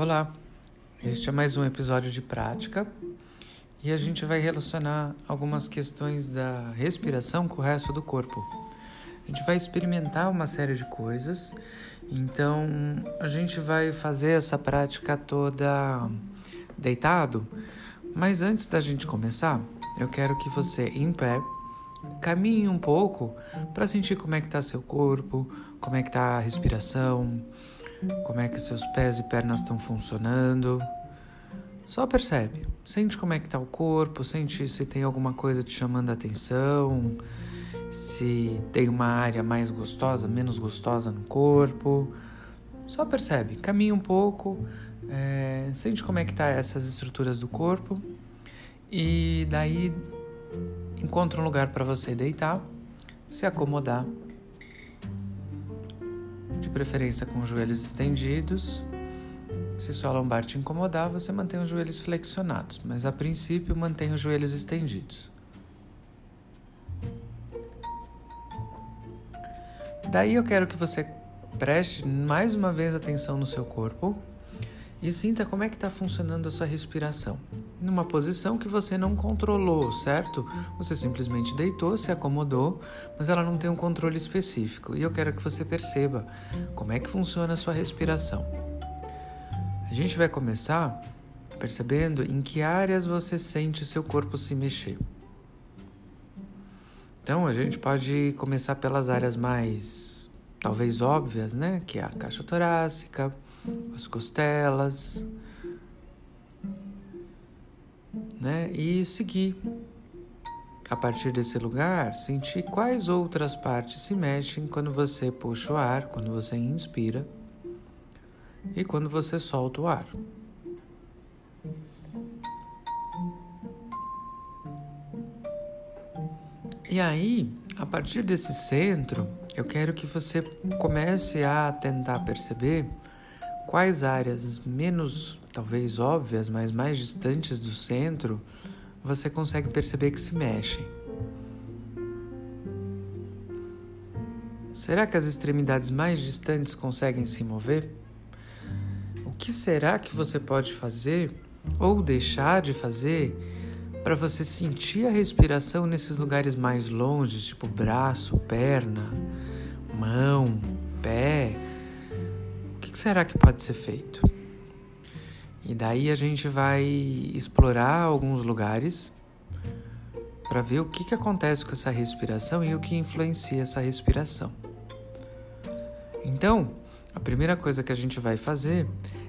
Olá, este é mais um episódio de prática e a gente vai relacionar algumas questões da respiração com o resto do corpo. A gente vai experimentar uma série de coisas, então a gente vai fazer essa prática toda deitado, mas antes da gente começar, eu quero que você, em pé, caminhe um pouco para sentir como é que está seu corpo, como é que está a respiração como é que seus pés e pernas estão funcionando. Só percebe, sente como é que está o corpo, sente se tem alguma coisa te chamando a atenção, se tem uma área mais gostosa, menos gostosa no corpo. Só percebe, caminha um pouco, é, sente como é que tá essas estruturas do corpo e daí encontra um lugar para você deitar, se acomodar de preferência com os joelhos estendidos. Se sua lombar te incomodar, você mantém os joelhos flexionados, mas a princípio mantenha os joelhos estendidos. Daí eu quero que você preste mais uma vez atenção no seu corpo e sinta como é que está funcionando a sua respiração. Numa posição que você não controlou, certo? Você simplesmente deitou, se acomodou, mas ela não tem um controle específico. E eu quero que você perceba como é que funciona a sua respiração. A gente vai começar percebendo em que áreas você sente o seu corpo se mexer. Então a gente pode começar pelas áreas mais talvez óbvias, né? Que é a caixa torácica as costelas, E seguir. A partir desse lugar, sentir quais outras partes se mexem quando você puxa o ar, quando você inspira e quando você solta o ar. E aí, a partir desse centro, eu quero que você comece a tentar perceber quais áreas menos, talvez óbvias, mas mais distantes do centro, você consegue perceber que se mexem. Será que as extremidades mais distantes conseguem se mover? O que será que você pode fazer ou deixar de fazer para você sentir a respiração nesses lugares mais longe, tipo braço, perna, mão, pé? Que será que pode ser feito? E daí a gente vai explorar alguns lugares para ver o que, que acontece com essa respiração e o que influencia essa respiração. Então, a primeira coisa que a gente vai fazer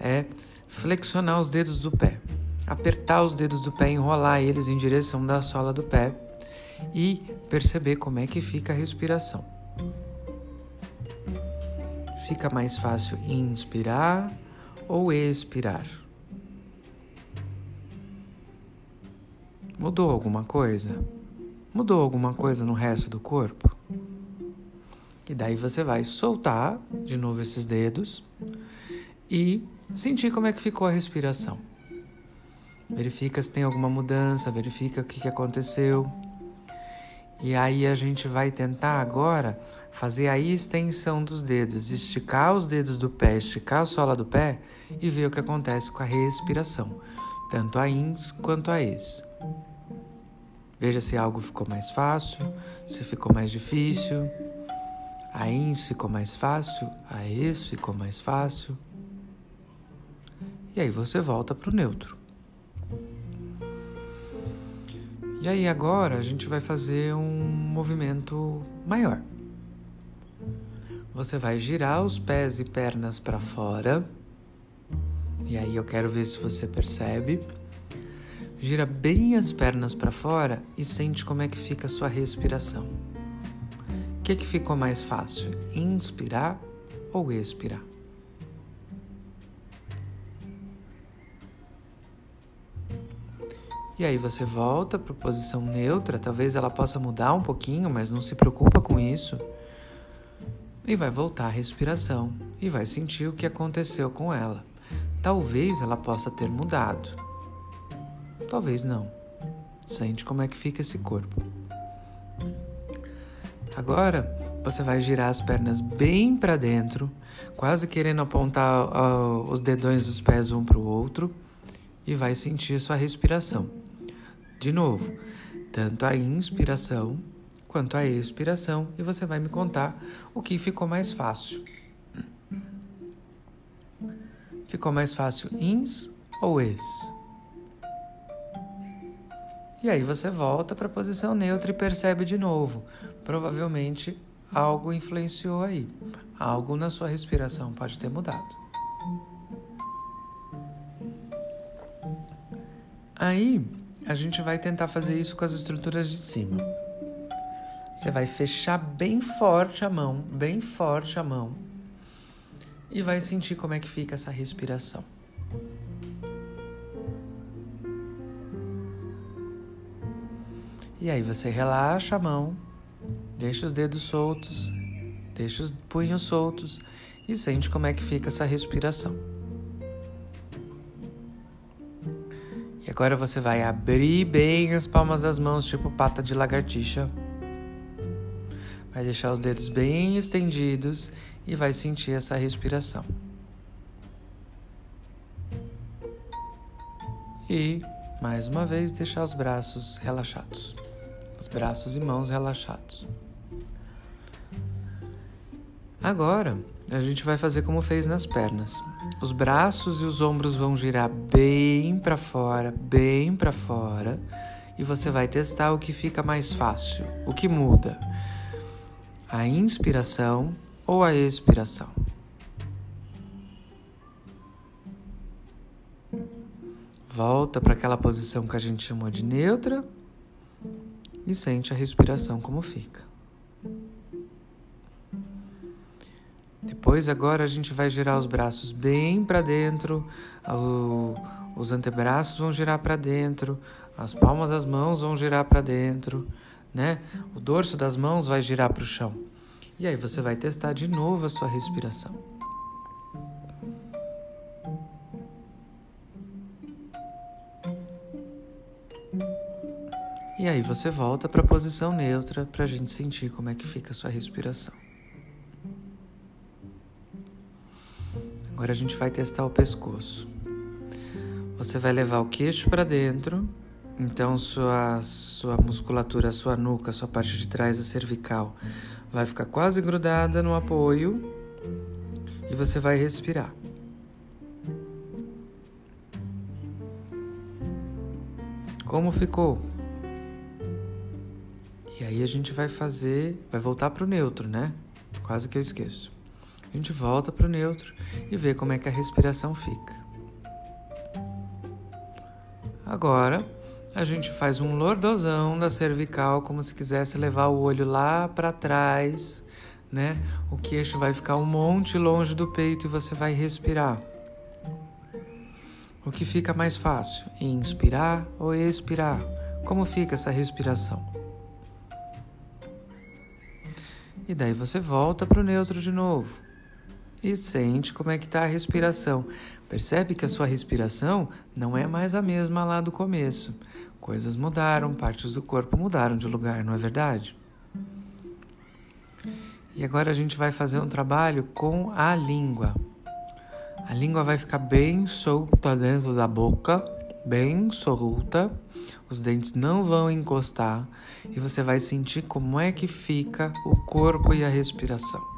é flexionar os dedos do pé, apertar os dedos do pé, enrolar eles em direção da sola do pé e perceber como é que fica a respiração fica mais fácil inspirar ou expirar? Mudou alguma coisa? Mudou alguma coisa no resto do corpo? E daí você vai soltar de novo esses dedos e sentir como é que ficou a respiração. Verifica se tem alguma mudança, verifica o que aconteceu. E aí a gente vai tentar agora fazer a extensão dos dedos, esticar os dedos do pé, esticar a sola do pé e ver o que acontece com a respiração, tanto a ins quanto a ex. Veja se algo ficou mais fácil, se ficou mais difícil. A ins ficou mais fácil, a ex ficou mais fácil. E aí você volta para o neutro. E aí agora a gente vai fazer um movimento maior. Você vai girar os pés e pernas para fora. E aí eu quero ver se você percebe. Gira bem as pernas para fora e sente como é que fica a sua respiração. O que, que ficou mais fácil? Inspirar ou expirar? E aí você volta para posição neutra, talvez ela possa mudar um pouquinho, mas não se preocupa com isso e vai voltar a respiração e vai sentir o que aconteceu com ela. Talvez ela possa ter mudado. Talvez não. Sente como é que fica esse corpo. Agora, você vai girar as pernas bem para dentro, quase querendo apontar uh, os dedões dos pés um para o outro e vai sentir sua respiração. De novo, tanto a inspiração quanto a expiração e você vai me contar o que ficou mais fácil. Ficou mais fácil ins ou ex? E aí você volta para a posição neutra e percebe de novo. Provavelmente algo influenciou aí. Algo na sua respiração pode ter mudado. Aí a gente vai tentar fazer isso com as estruturas de cima. Você vai fechar bem forte a mão, bem forte a mão, e vai sentir como é que fica essa respiração. E aí você relaxa a mão, deixa os dedos soltos, deixa os punhos soltos e sente como é que fica essa respiração. Agora você vai abrir bem as palmas das mãos, tipo pata de lagartixa. Vai deixar os dedos bem estendidos e vai sentir essa respiração. E, mais uma vez, deixar os braços relaxados os braços e mãos relaxados. Agora, a gente vai fazer como fez nas pernas. Os braços e os ombros vão girar bem para fora, bem para fora, e você vai testar o que fica mais fácil, o que muda. A inspiração ou a expiração. Volta para aquela posição que a gente chamou de neutra e sente a respiração como fica. Depois, agora a gente vai girar os braços bem para dentro, os antebraços vão girar para dentro, as palmas das mãos vão girar para dentro, né? O dorso das mãos vai girar para o chão. E aí você vai testar de novo a sua respiração. E aí você volta para a posição neutra para a gente sentir como é que fica a sua respiração. Agora a gente vai testar o pescoço. Você vai levar o queixo para dentro, então sua, sua musculatura, sua nuca, sua parte de trás, a cervical, vai ficar quase grudada no apoio e você vai respirar. Como ficou? E aí a gente vai fazer, vai voltar para o neutro, né? Quase que eu esqueço. A gente volta para o neutro e vê como é que a respiração fica. Agora, a gente faz um lordosão da cervical, como se quisesse levar o olho lá para trás, né? O queixo vai ficar um monte longe do peito e você vai respirar. O que fica mais fácil? Inspirar ou expirar? Como fica essa respiração? E daí você volta para o neutro de novo. E sente como é que está a respiração. Percebe que a sua respiração não é mais a mesma lá do começo. Coisas mudaram, partes do corpo mudaram de lugar, não é verdade? E agora a gente vai fazer um trabalho com a língua. A língua vai ficar bem solta dentro da boca, bem solta os dentes não vão encostar e você vai sentir como é que fica o corpo e a respiração.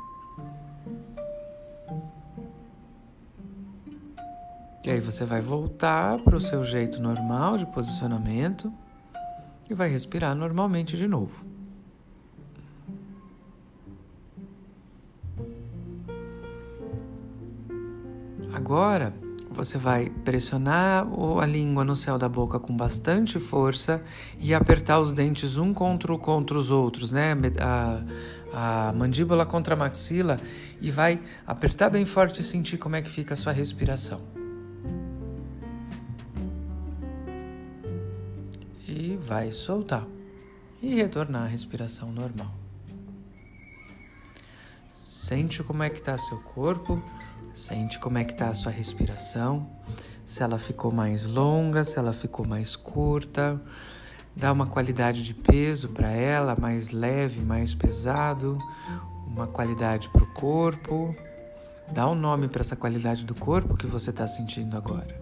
E aí você vai voltar para o seu jeito normal de posicionamento e vai respirar normalmente de novo. Agora você vai pressionar a língua no céu da boca com bastante força e apertar os dentes um contra, contra os outros, né? A, a mandíbula contra a maxila e vai apertar bem forte e sentir como é que fica a sua respiração. Vai soltar e retornar à respiração normal. Sente como é que está seu corpo. Sente como é que está a sua respiração, se ela ficou mais longa, se ela ficou mais curta. Dá uma qualidade de peso para ela, mais leve, mais pesado. uma qualidade para o corpo, dá um nome para essa qualidade do corpo que você está sentindo agora.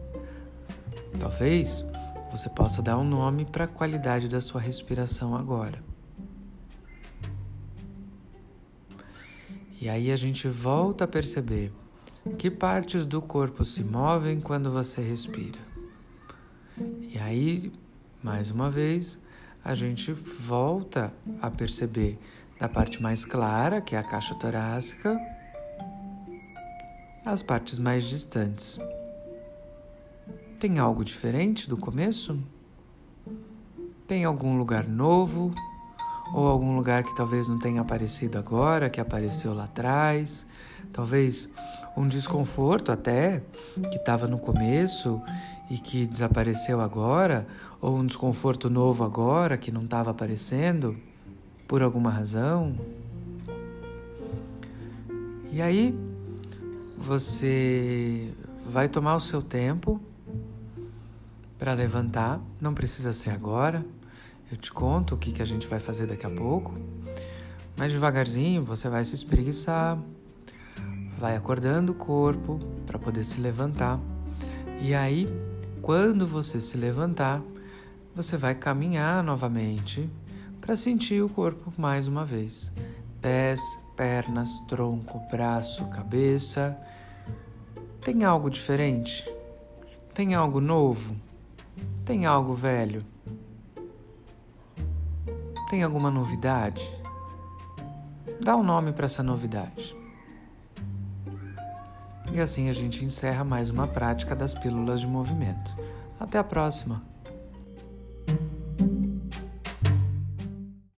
Talvez você possa dar um nome para a qualidade da sua respiração agora. E aí a gente volta a perceber que partes do corpo se movem quando você respira. E aí, mais uma vez, a gente volta a perceber da parte mais clara, que é a caixa torácica, as partes mais distantes. Tem algo diferente do começo? Tem algum lugar novo? Ou algum lugar que talvez não tenha aparecido agora, que apareceu lá atrás? Talvez um desconforto até que estava no começo e que desapareceu agora, ou um desconforto novo agora que não estava aparecendo por alguma razão. E aí você vai tomar o seu tempo para levantar, não precisa ser agora. Eu te conto o que, que a gente vai fazer daqui a pouco. Mas devagarzinho você vai se espreguiçar, vai acordando o corpo para poder se levantar. E aí, quando você se levantar, você vai caminhar novamente para sentir o corpo mais uma vez. Pés, pernas, tronco, braço, cabeça. Tem algo diferente? Tem algo novo? Tem algo velho? Tem alguma novidade? Dá um nome para essa novidade. E assim a gente encerra mais uma prática das pílulas de movimento. Até a próxima!